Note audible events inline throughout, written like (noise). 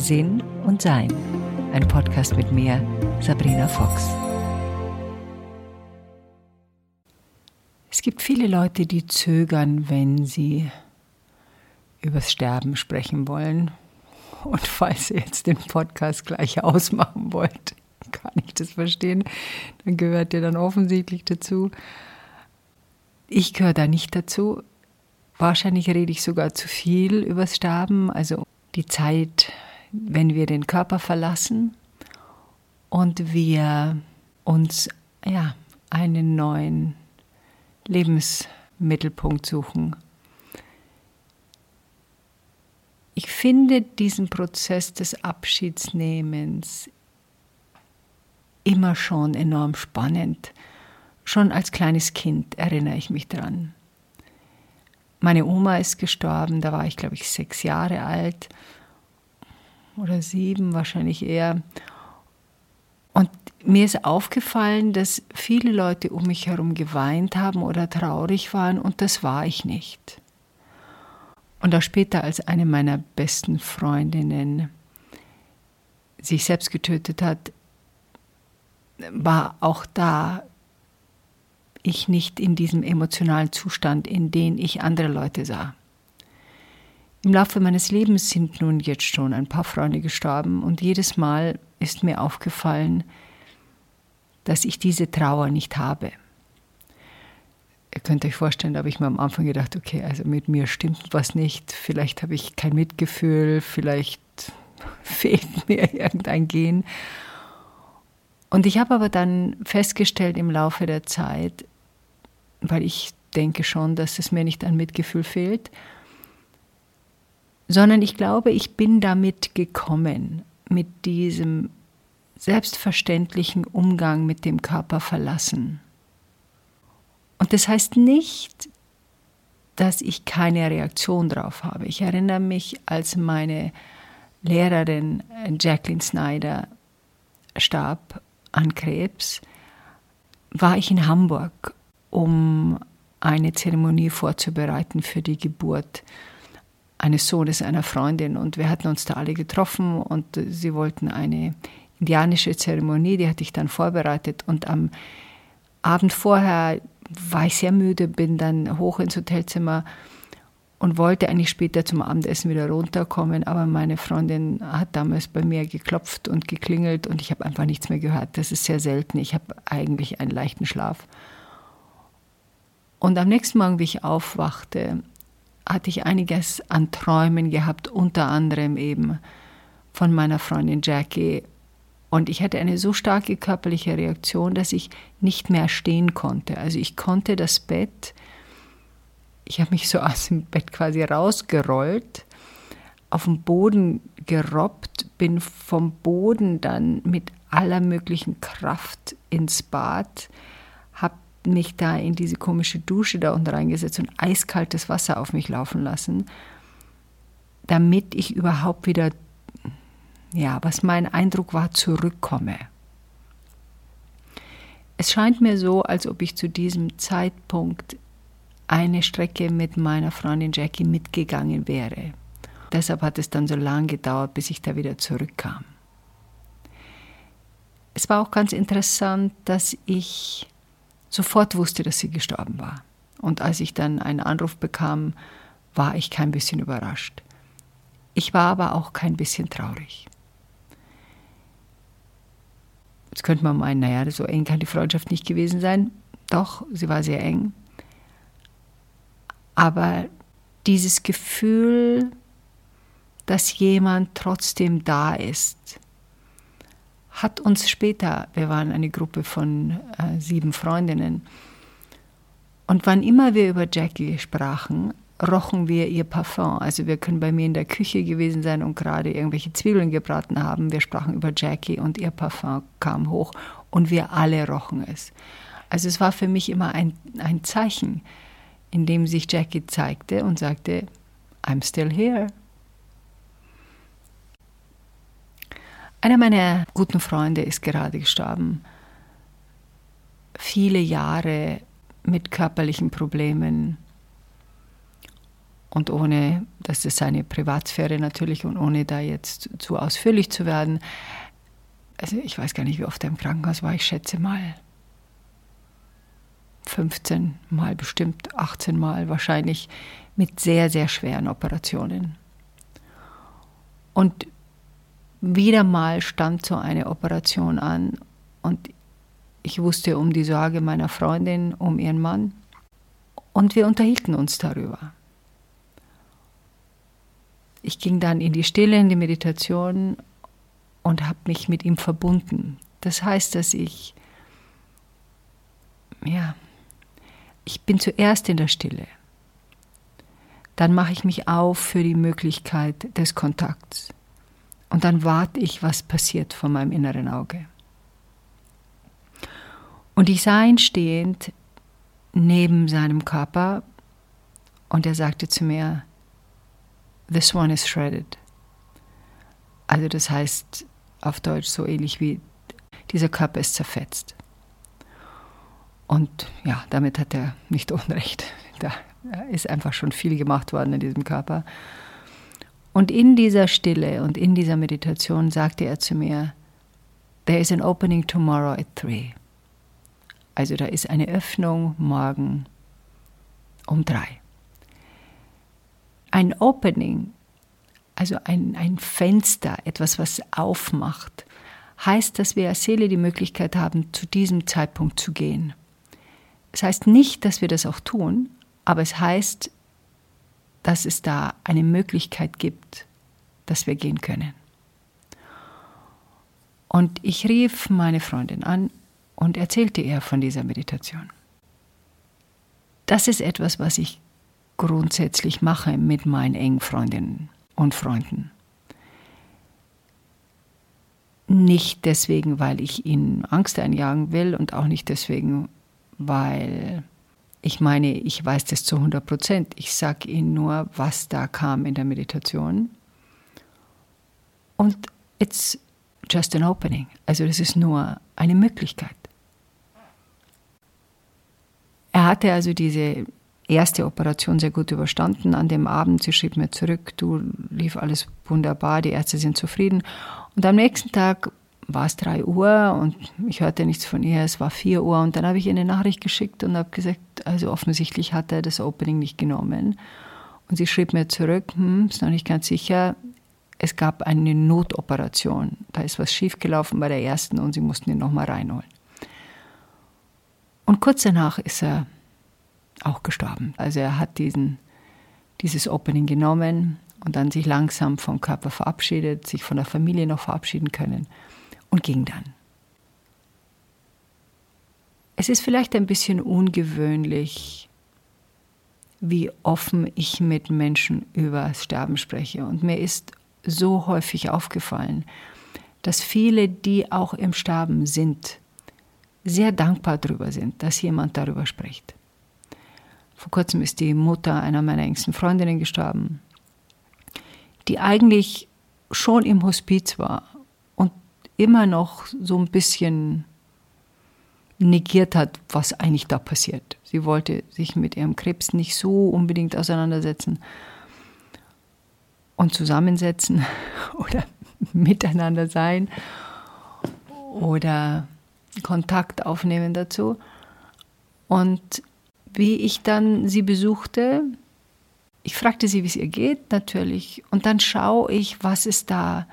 Sinn und Sein. Ein Podcast mit mir, Sabrina Fox. Es gibt viele Leute, die zögern, wenn sie übers Sterben sprechen wollen. Und (laughs) falls ihr jetzt den Podcast gleich ausmachen wollt, (laughs) kann ich das verstehen. Dann gehört ihr dann offensichtlich dazu. Ich gehöre da nicht dazu. Wahrscheinlich rede ich sogar zu viel übers Sterben, also die Zeit, wenn wir den Körper verlassen und wir uns ja, einen neuen Lebensmittelpunkt suchen. Ich finde diesen Prozess des Abschiedsnehmens immer schon enorm spannend. Schon als kleines Kind erinnere ich mich dran. Meine Oma ist gestorben, da war ich, glaube ich, sechs Jahre alt oder sieben, wahrscheinlich eher. Und mir ist aufgefallen, dass viele Leute um mich herum geweint haben oder traurig waren und das war ich nicht. Und auch später, als eine meiner besten Freundinnen sich selbst getötet hat, war auch da ich nicht in diesem emotionalen Zustand, in den ich andere Leute sah. Im Laufe meines Lebens sind nun jetzt schon ein paar Freunde gestorben und jedes Mal ist mir aufgefallen, dass ich diese Trauer nicht habe. Ihr könnt euch vorstellen, da habe ich mir am Anfang gedacht, okay, also mit mir stimmt was nicht, vielleicht habe ich kein Mitgefühl, vielleicht (laughs) fehlt mir irgendein Gen. Und ich habe aber dann festgestellt im Laufe der Zeit, weil ich denke schon, dass es mir nicht an Mitgefühl fehlt, sondern ich glaube, ich bin damit gekommen, mit diesem selbstverständlichen Umgang mit dem Körper verlassen. Und das heißt nicht, dass ich keine Reaktion drauf habe. Ich erinnere mich, als meine Lehrerin Jacqueline Snyder starb an Krebs, war ich in Hamburg, um eine Zeremonie vorzubereiten für die Geburt eines Sohnes einer Freundin. Und wir hatten uns da alle getroffen und sie wollten eine indianische Zeremonie, die hatte ich dann vorbereitet. Und am Abend vorher war ich sehr müde, bin dann hoch ins Hotelzimmer und wollte eigentlich später zum Abendessen wieder runterkommen, aber meine Freundin hat damals bei mir geklopft und geklingelt und ich habe einfach nichts mehr gehört. Das ist sehr selten. Ich habe eigentlich einen leichten Schlaf. Und am nächsten Morgen, wie ich aufwachte, hatte ich einiges an Träumen gehabt, unter anderem eben von meiner Freundin Jackie. Und ich hatte eine so starke körperliche Reaktion, dass ich nicht mehr stehen konnte. Also ich konnte das Bett ich habe mich so (laughs) aus dem Bett quasi rausgerollt, auf den Boden gerobbt, bin vom Boden dann mit aller möglichen Kraft ins Bad, habe mich da in diese komische Dusche da unten reingesetzt und eiskaltes Wasser auf mich laufen lassen, damit ich überhaupt wieder, ja, was mein Eindruck war, zurückkomme. Es scheint mir so, als ob ich zu diesem Zeitpunkt eine Strecke mit meiner Freundin Jackie mitgegangen wäre. Deshalb hat es dann so lange gedauert, bis ich da wieder zurückkam. Es war auch ganz interessant, dass ich sofort wusste, dass sie gestorben war. Und als ich dann einen Anruf bekam, war ich kein bisschen überrascht. Ich war aber auch kein bisschen traurig. Jetzt könnte man meinen, naja, so eng kann die Freundschaft nicht gewesen sein. Doch, sie war sehr eng. Aber dieses Gefühl, dass jemand trotzdem da ist, hat uns später, wir waren eine Gruppe von äh, sieben Freundinnen, und wann immer wir über Jackie sprachen, rochen wir ihr Parfum. Also wir können bei mir in der Küche gewesen sein und gerade irgendwelche Zwiebeln gebraten haben. Wir sprachen über Jackie und ihr Parfum kam hoch und wir alle rochen es. Also es war für mich immer ein, ein Zeichen, in dem sich Jackie zeigte und sagte, I'm still here. Einer meiner guten Freunde ist gerade gestorben. Viele Jahre mit körperlichen Problemen. und ohne, das ist seine Privatsphäre natürlich und ohne da jetzt zu ausführlich zu werden. Also ich weiß gar nicht, wie oft er im Krankenhaus war, ich schätze mal 15 Mal bestimmt, 18 Mal wahrscheinlich mit sehr, sehr schweren Operationen. Und wieder mal stand so eine Operation an und ich wusste um die Sorge meiner Freundin, um ihren Mann und wir unterhielten uns darüber. Ich ging dann in die Stille, in die Meditation und habe mich mit ihm verbunden. Das heißt, dass ich, ja, ich bin zuerst in der Stille. Dann mache ich mich auf für die Möglichkeit des Kontakts. Und dann warte ich, was passiert vor meinem inneren Auge. Und ich sah ihn stehend neben seinem Körper und er sagte zu mir, This one is shredded. Also das heißt auf Deutsch so ähnlich wie dieser Körper ist zerfetzt. Und ja, damit hat er nicht (laughs) Unrecht. Da ist einfach schon viel gemacht worden in diesem Körper. Und in dieser Stille und in dieser Meditation sagte er zu mir, There is an opening tomorrow at three. Also da ist eine Öffnung morgen um drei. Ein Opening, also ein, ein Fenster, etwas, was aufmacht, heißt, dass wir als Seele die Möglichkeit haben, zu diesem Zeitpunkt zu gehen. Es heißt nicht, dass wir das auch tun, aber es heißt, dass es da eine Möglichkeit gibt, dass wir gehen können. Und ich rief meine Freundin an und erzählte ihr von dieser Meditation. Das ist etwas, was ich grundsätzlich mache mit meinen engen Freundinnen und Freunden. Nicht deswegen, weil ich ihnen Angst einjagen will und auch nicht deswegen, weil ich meine, ich weiß das zu 100 Prozent. Ich sage ihnen nur, was da kam in der Meditation. Und it's just an opening. Also das ist nur eine Möglichkeit. Er hatte also diese erste Operation sehr gut überstanden. An dem Abend, sie schrieb mir zurück, du lief alles wunderbar, die Ärzte sind zufrieden. Und am nächsten Tag war es drei Uhr und ich hörte nichts von ihr, es war vier Uhr und dann habe ich ihr eine Nachricht geschickt und habe gesagt, also offensichtlich hat er das Opening nicht genommen. Und sie schrieb mir zurück, hm, ist noch nicht ganz sicher, es gab eine Notoperation. Da ist was schiefgelaufen bei der ersten und sie mussten ihn nochmal reinholen. Und kurz danach ist er auch gestorben. Also er hat diesen, dieses Opening genommen und dann sich langsam vom Körper verabschiedet, sich von der Familie noch verabschieden können und ging dann. Es ist vielleicht ein bisschen ungewöhnlich, wie offen ich mit Menschen über das Sterben spreche. Und mir ist so häufig aufgefallen, dass viele, die auch im Sterben sind, sehr dankbar darüber sind, dass jemand darüber spricht. Vor kurzem ist die Mutter einer meiner engsten Freundinnen gestorben, die eigentlich schon im Hospiz war immer noch so ein bisschen negiert hat, was eigentlich da passiert. Sie wollte sich mit ihrem Krebs nicht so unbedingt auseinandersetzen und zusammensetzen (laughs) oder miteinander sein oder Kontakt aufnehmen dazu. Und wie ich dann sie besuchte, ich fragte sie, wie es ihr geht, natürlich, und dann schaue ich, was es da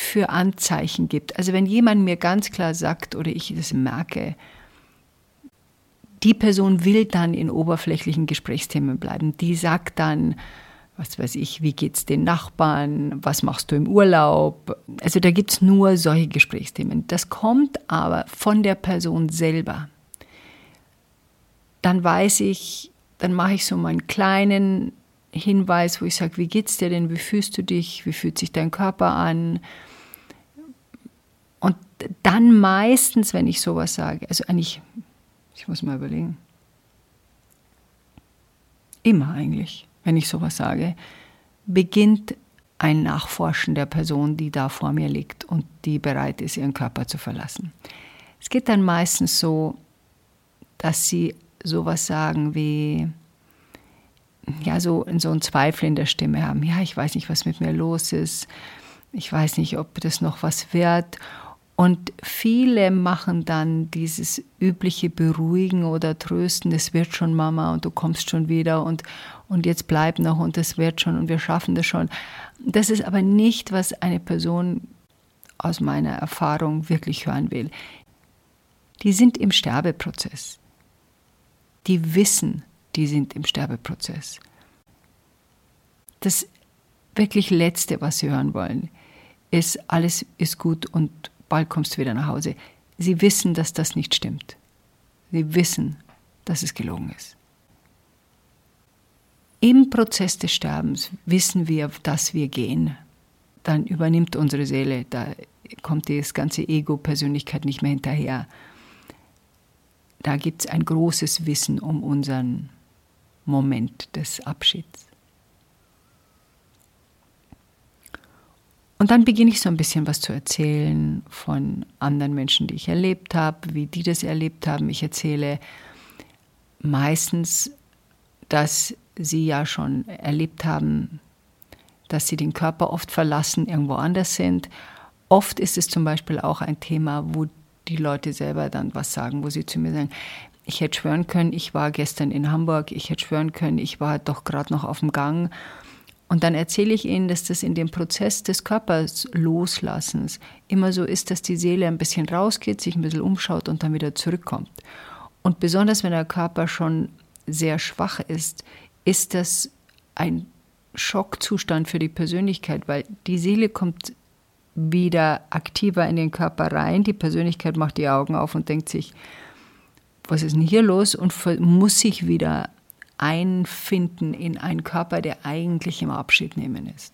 für Anzeichen gibt. Also wenn jemand mir ganz klar sagt oder ich das merke, die Person will dann in oberflächlichen Gesprächsthemen bleiben. Die sagt dann, was weiß ich, wie geht's den Nachbarn, was machst du im Urlaub? Also da gibt es nur solche Gesprächsthemen. Das kommt aber von der Person selber. Dann weiß ich, dann mache ich so meinen kleinen Hinweis, wo ich sage, wie geht's dir denn, wie fühlst du dich, wie fühlt sich dein Körper an? Und dann meistens, wenn ich sowas sage, also eigentlich, ich muss mal überlegen, immer eigentlich wenn ich sowas sage, beginnt ein Nachforschen der Person, die da vor mir liegt und die bereit ist, ihren Körper zu verlassen. Es geht dann meistens so, dass sie sowas sagen wie, ja, so, so einen Zweifel in der Stimme haben. Ja, ich weiß nicht, was mit mir los ist. Ich weiß nicht, ob das noch was wird. Und viele machen dann dieses übliche Beruhigen oder Trösten, das wird schon Mama und du kommst schon wieder und, und jetzt bleib noch und das wird schon und wir schaffen das schon. Das ist aber nicht, was eine Person aus meiner Erfahrung wirklich hören will. Die sind im Sterbeprozess. Die wissen, die sind im Sterbeprozess. Das wirklich Letzte, was sie hören wollen, ist, alles ist gut und bald kommst du wieder nach Hause. Sie wissen, dass das nicht stimmt. Sie wissen, dass es gelogen ist. Im Prozess des Sterbens wissen wir, dass wir gehen. Dann übernimmt unsere Seele, da kommt das ganze Ego-Persönlichkeit nicht mehr hinterher. Da gibt es ein großes Wissen um unseren Moment des Abschieds. Und dann beginne ich so ein bisschen was zu erzählen von anderen Menschen, die ich erlebt habe, wie die das erlebt haben. Ich erzähle meistens, dass sie ja schon erlebt haben, dass sie den Körper oft verlassen, irgendwo anders sind. Oft ist es zum Beispiel auch ein Thema, wo die Leute selber dann was sagen, wo sie zu mir sagen, ich hätte schwören können, ich war gestern in Hamburg, ich hätte schwören können, ich war doch gerade noch auf dem Gang. Und dann erzähle ich ihnen, dass das in dem Prozess des Körpers Loslassens immer so ist, dass die Seele ein bisschen rausgeht, sich ein bisschen umschaut und dann wieder zurückkommt. Und besonders wenn der Körper schon sehr schwach ist, ist das ein Schockzustand für die Persönlichkeit, weil die Seele kommt wieder aktiver in den Körper rein, die Persönlichkeit macht die Augen auf und denkt sich, was ist denn hier los und muss sich wieder einfinden in einen Körper, der eigentlich im Abschied nehmen ist.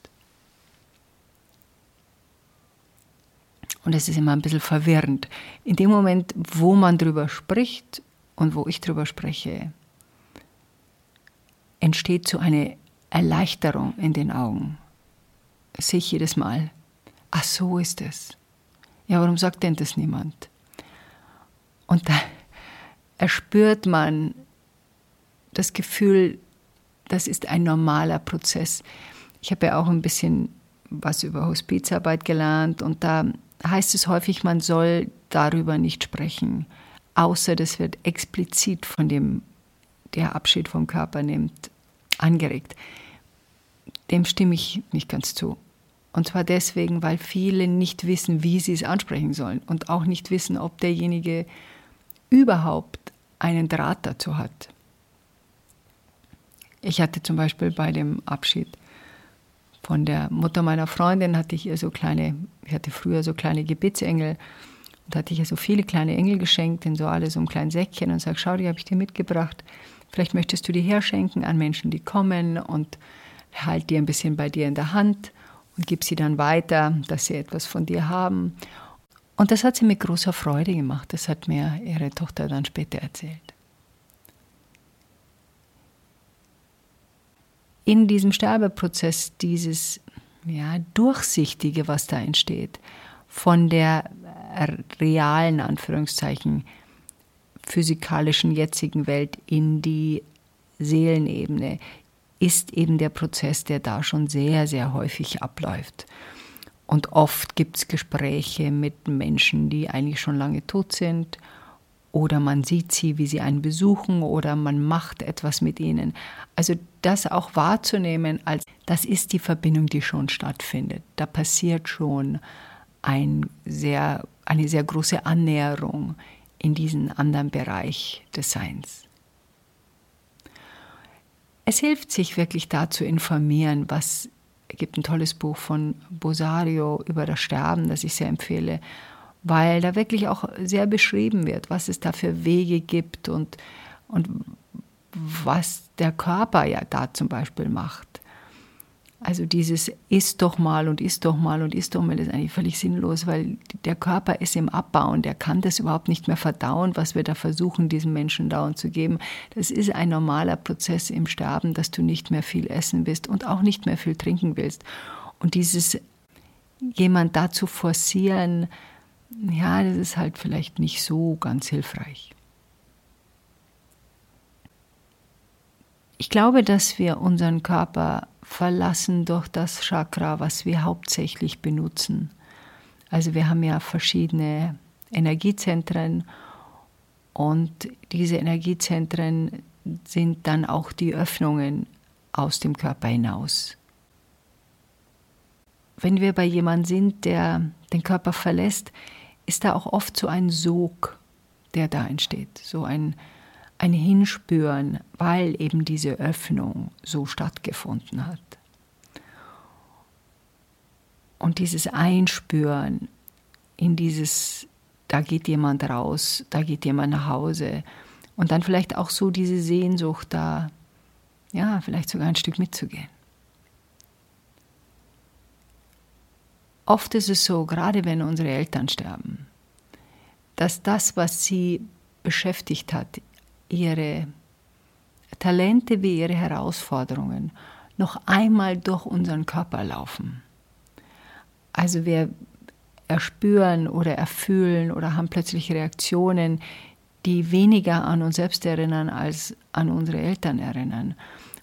Und es ist immer ein bisschen verwirrend. In dem Moment, wo man darüber spricht und wo ich darüber spreche, entsteht so eine Erleichterung in den Augen. Das sehe ich jedes Mal. Ach, so ist es. Ja, warum sagt denn das niemand? Und da erspürt man das Gefühl, das ist ein normaler Prozess. Ich habe ja auch ein bisschen was über Hospizarbeit gelernt und da heißt es häufig, man soll darüber nicht sprechen, außer das wird explizit von dem, der Abschied vom Körper nimmt, angeregt. Dem stimme ich nicht ganz zu. Und zwar deswegen, weil viele nicht wissen, wie sie es ansprechen sollen und auch nicht wissen, ob derjenige überhaupt einen Draht dazu hat. Ich hatte zum Beispiel bei dem Abschied von der Mutter meiner Freundin, hatte ich ihr so kleine, ich hatte früher so kleine Gebetsengel und hatte ich ihr so viele kleine Engel geschenkt, in so alle so einem kleinen Säckchen und sage, schau, die habe ich dir mitgebracht. Vielleicht möchtest du die herschenken an Menschen, die kommen und halt die ein bisschen bei dir in der Hand und gib sie dann weiter, dass sie etwas von dir haben. Und das hat sie mit großer Freude gemacht. Das hat mir ihre Tochter dann später erzählt. in diesem Sterbeprozess dieses ja, Durchsichtige, was da entsteht, von der realen, Anführungszeichen, physikalischen jetzigen Welt in die Seelenebene, ist eben der Prozess, der da schon sehr, sehr häufig abläuft. Und oft gibt es Gespräche mit Menschen, die eigentlich schon lange tot sind oder man sieht sie, wie sie einen besuchen oder man macht etwas mit ihnen. Also das auch wahrzunehmen, als das ist die Verbindung, die schon stattfindet. Da passiert schon ein sehr, eine sehr große Annäherung in diesen anderen Bereich des Seins. Es hilft sich wirklich da zu informieren, was gibt ein tolles Buch von Bosario über das Sterben, das ich sehr empfehle, weil da wirklich auch sehr beschrieben wird, was es da für Wege gibt und, und was der Körper ja da zum Beispiel macht. Also dieses isst doch mal und isst doch mal und isst doch mal ist eigentlich völlig sinnlos, weil der Körper ist im Abbau und der kann das überhaupt nicht mehr verdauen, was wir da versuchen, diesem Menschen dauernd zu geben. Das ist ein normaler Prozess im Sterben, dass du nicht mehr viel essen willst und auch nicht mehr viel trinken willst. Und dieses jemand dazu forcieren, ja, das ist halt vielleicht nicht so ganz hilfreich. Ich glaube, dass wir unseren Körper verlassen durch das Chakra, was wir hauptsächlich benutzen. Also wir haben ja verschiedene Energiezentren und diese Energiezentren sind dann auch die Öffnungen aus dem Körper hinaus. Wenn wir bei jemandem sind, der den Körper verlässt, ist da auch oft so ein Sog, der da entsteht, so ein, ein Hinspüren, weil eben diese Öffnung so stattgefunden hat. Und dieses Einspüren in dieses, da geht jemand raus, da geht jemand nach Hause. Und dann vielleicht auch so diese Sehnsucht da, ja, vielleicht sogar ein Stück mitzugehen. Oft ist es so, gerade wenn unsere Eltern sterben, dass das, was sie beschäftigt hat, ihre Talente wie ihre Herausforderungen, noch einmal durch unseren Körper laufen. Also wir erspüren oder erfühlen oder haben plötzlich Reaktionen, die weniger an uns selbst erinnern als an unsere Eltern erinnern.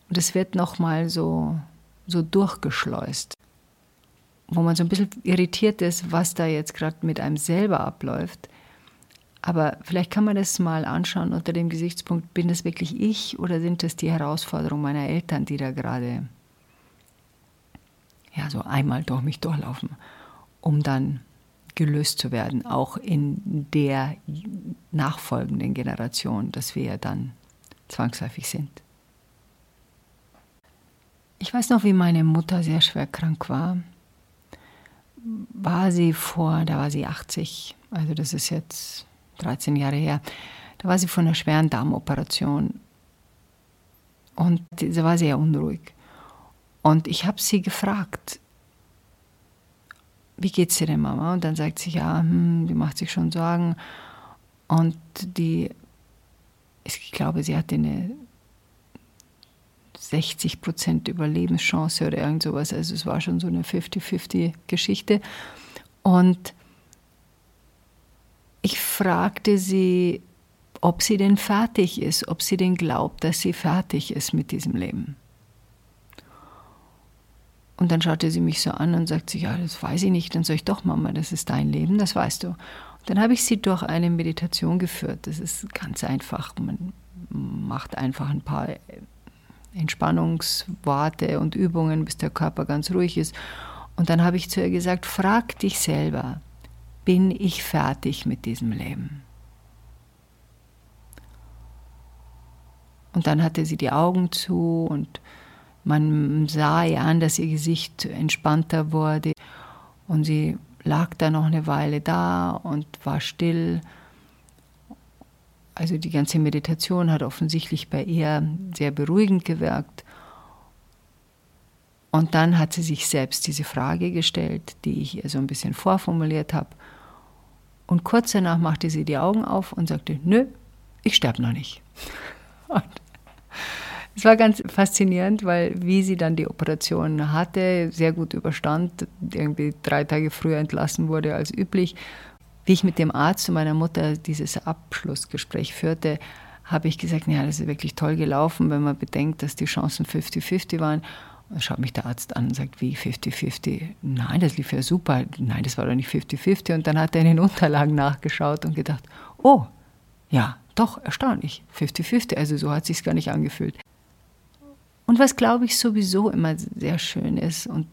Und es wird nochmal so, so durchgeschleust wo man so ein bisschen irritiert ist, was da jetzt gerade mit einem selber abläuft. Aber vielleicht kann man das mal anschauen unter dem Gesichtspunkt, bin das wirklich ich oder sind das die Herausforderungen meiner Eltern, die da gerade ja, so einmal durch mich durchlaufen, um dann gelöst zu werden, auch in der nachfolgenden Generation, dass wir ja dann zwangsläufig sind. Ich weiß noch, wie meine Mutter sehr schwer krank war war sie vor, da war sie 80, also das ist jetzt 13 Jahre her, da war sie vor einer schweren Darmoperation und sie war sehr unruhig. Und ich habe sie gefragt, wie geht's dir denn, Mama? Und dann sagt sie, ja, hm, die macht sich schon Sorgen. Und die, ich glaube, sie hatte eine 60 Prozent Überlebenschance oder irgend sowas. Also es war schon so eine 50-50-Geschichte. Und ich fragte sie, ob sie denn fertig ist, ob sie denn glaubt, dass sie fertig ist mit diesem Leben. Und dann schaute sie mich so an und sagte, ja, das weiß ich nicht. Dann sage ich, doch, Mama, das ist dein Leben, das weißt du. Und dann habe ich sie durch eine Meditation geführt. Das ist ganz einfach. Man macht einfach ein paar Entspannungsworte und Übungen, bis der Körper ganz ruhig ist. Und dann habe ich zu ihr gesagt, frag dich selber, bin ich fertig mit diesem Leben? Und dann hatte sie die Augen zu und man sah ihr an, dass ihr Gesicht entspannter wurde. Und sie lag da noch eine Weile da und war still also die ganze Meditation hat offensichtlich bei ihr sehr beruhigend gewirkt. Und dann hat sie sich selbst diese Frage gestellt, die ich ihr so ein bisschen vorformuliert habe. Und kurz danach machte sie die Augen auf und sagte, nö, ich sterbe noch nicht. (laughs) Und es war ganz faszinierend, weil wie sie dann die Operation hatte, sehr gut überstand, irgendwie drei Tage früher entlassen wurde als üblich wie ich mit dem Arzt und meiner Mutter dieses Abschlussgespräch führte, habe ich gesagt, ja, das ist wirklich toll gelaufen, wenn man bedenkt, dass die Chancen 50-50 waren. Schaut mich der Arzt an und sagt, wie 50-50? Nein, das lief ja super. Nein, das war doch nicht 50-50. Und dann hat er in den Unterlagen nachgeschaut und gedacht, oh, ja, doch, erstaunlich, 50-50. Also so hat es sich gar nicht angefühlt. Und was, glaube ich, sowieso immer sehr schön ist, und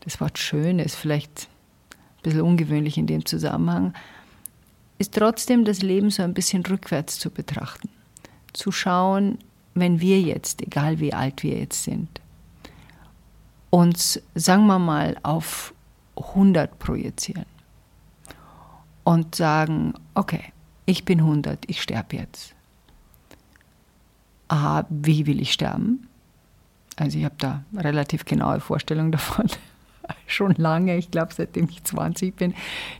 das Wort schön ist vielleicht bisschen ungewöhnlich in dem Zusammenhang, ist trotzdem das Leben so ein bisschen rückwärts zu betrachten. Zu schauen, wenn wir jetzt, egal wie alt wir jetzt sind, uns, sagen wir mal, auf 100 projizieren und sagen, okay, ich bin 100, ich sterbe jetzt. Aha, wie will ich sterben? Also ich habe da relativ genaue Vorstellungen (laughs) davon. schon lange, ich glaube seitdem ich 20 bin,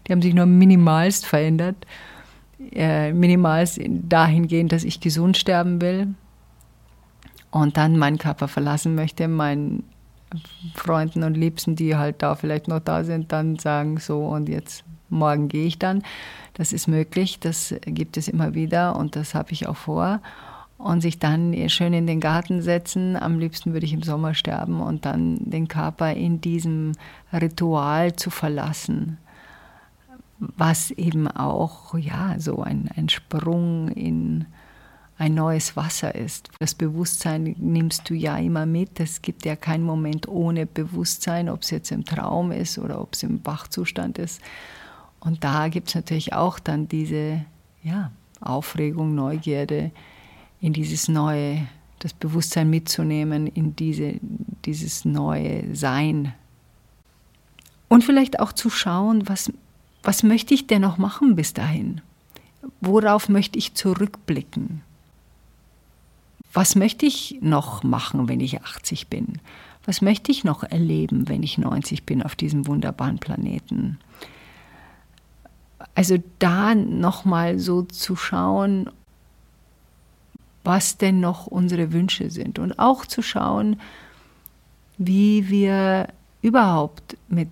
die haben sich nur minimalst verändert. Äh, minimalst dahingehend, dass ich gesund sterben will und dann meinen Körper verlassen möchte, meinen Freunden und Liebsten, die halt da vielleicht noch da sind, dann sagen so und jetzt morgen gehe ich dann. Das ist möglich, das gibt es immer wieder und das habe ich auch vor. und sich dann schön in den Garten setzen. Am liebsten würde ich im Sommer sterben und dann den Körper in diesem Ritual zu verlassen, was eben auch ja so ein, ein Sprung in ein neues Wasser ist. Das Bewusstsein nimmst du ja immer mit. Es gibt ja keinen Moment ohne Bewusstsein, ob es jetzt im Traum ist oder ob es im Wachzustand ist. Und da gibt es natürlich auch dann diese ja, Aufregung, Neugierde, in dieses neue, das Bewusstsein mitzunehmen, in diese, dieses neue Sein. Und vielleicht auch zu schauen, was, was möchte ich denn noch machen bis dahin? Worauf möchte ich zurückblicken? Was möchte ich noch machen, wenn ich 80 bin? Was möchte ich noch erleben, wenn ich 90 bin auf diesem wunderbaren Planeten? Also da nochmal so zu schauen, was denn noch unsere Wünsche sind und auch zu schauen, wie wir überhaupt mit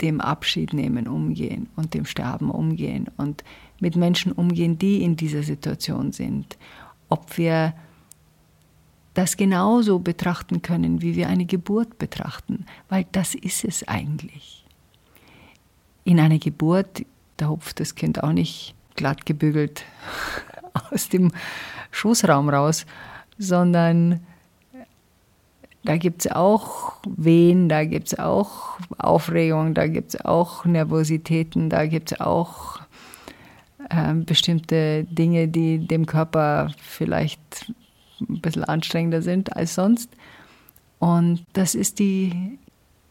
dem Abschied nehmen umgehen und dem Sterben umgehen und mit Menschen umgehen, die in dieser Situation sind. Ob wir das genauso betrachten können, wie wir eine Geburt betrachten, weil das ist es eigentlich. In einer Geburt, da hupft das Kind auch nicht glatt gebügelt (laughs) aus dem Schoßraum raus, sondern da gibt es auch Wehen, da gibt es auch Aufregung, da gibt es auch Nervositäten, da gibt es auch äh, bestimmte Dinge, die dem Körper vielleicht ein bisschen anstrengender sind als sonst. Und das ist die,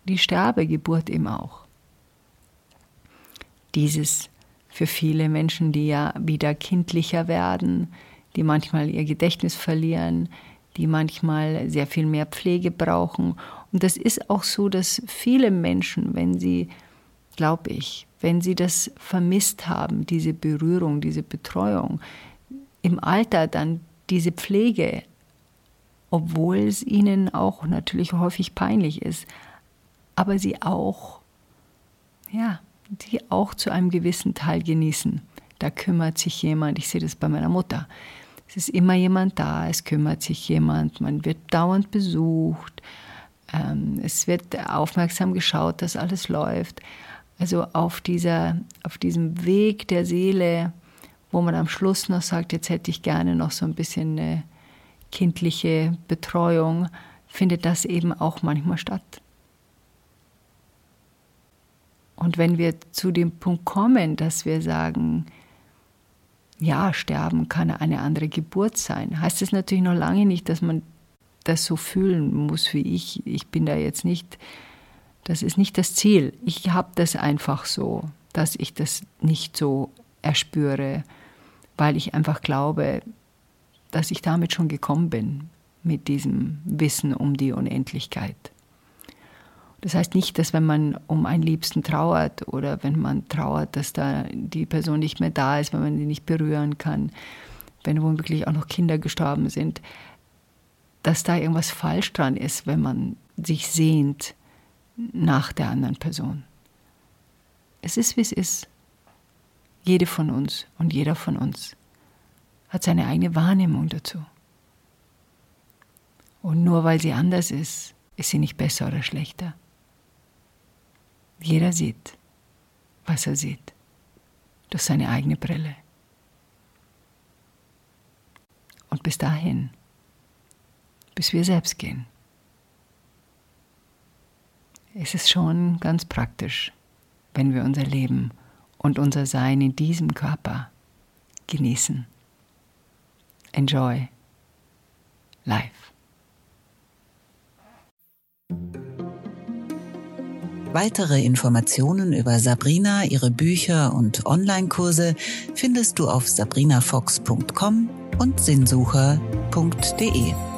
die Sterbegeburt eben auch. Dieses für viele Menschen, die ja wieder kindlicher werden, die manchmal ihr Gedächtnis verlieren, die manchmal sehr viel mehr Pflege brauchen. Und das ist auch so, dass viele Menschen, wenn sie, glaube ich, wenn sie das vermisst haben, diese Berührung, diese Betreuung, im Alter dann diese Pflege, obwohl es ihnen auch natürlich häufig peinlich ist, aber sie auch, ja, sie auch zu einem gewissen Teil genießen. Da kümmert sich jemand, ich sehe das bei meiner Mutter. Es ist immer jemand da, es kümmert sich jemand, man wird dauernd besucht, ähm, es wird aufmerksam geschaut, dass alles läuft. Also auf, dieser, auf diesem Weg der Seele, wo man am Schluss noch sagt, jetzt hätte ich gerne noch so ein bisschen eine kindliche Betreuung, findet das eben auch manchmal statt. Und wenn wir zu dem Punkt kommen, dass wir sagen, ja, sterben kann eine andere Geburt sein, heißt es natürlich noch lange nicht, dass man das so fühlen muss wie ich. Ich bin da jetzt nicht, das ist nicht das Ziel. Ich habe das einfach so, dass ich das nicht so erspüre, weil ich einfach glaube, dass ich damit schon gekommen bin, mit diesem Wissen um die Unendlichkeit. Das heißt nicht, dass wenn man um einen Liebsten trauert oder wenn man trauert, dass da die Person nicht mehr da ist, wenn man sie nicht berühren kann, wenn womöglich auch noch Kinder gestorben sind, dass da irgendwas falsch dran ist, wenn man sich sehnt nach der anderen Person. Es ist, wie es ist. Jede von uns und jeder von uns hat seine eigene Wahrnehmung dazu. Und nur weil sie anders ist, ist sie nicht besser oder schlechter. Jeder sieht, was er sieht, durch seine eigene Brille. Und bis dahin, bis wir selbst gehen, ist es schon ganz praktisch, wenn wir unser Leben und unser Sein in diesem Körper genießen. Enjoy life. Weitere Informationen über Sabrina, ihre Bücher und Online-Kurse findest du auf sabrinafox.com und sinnsucher.de.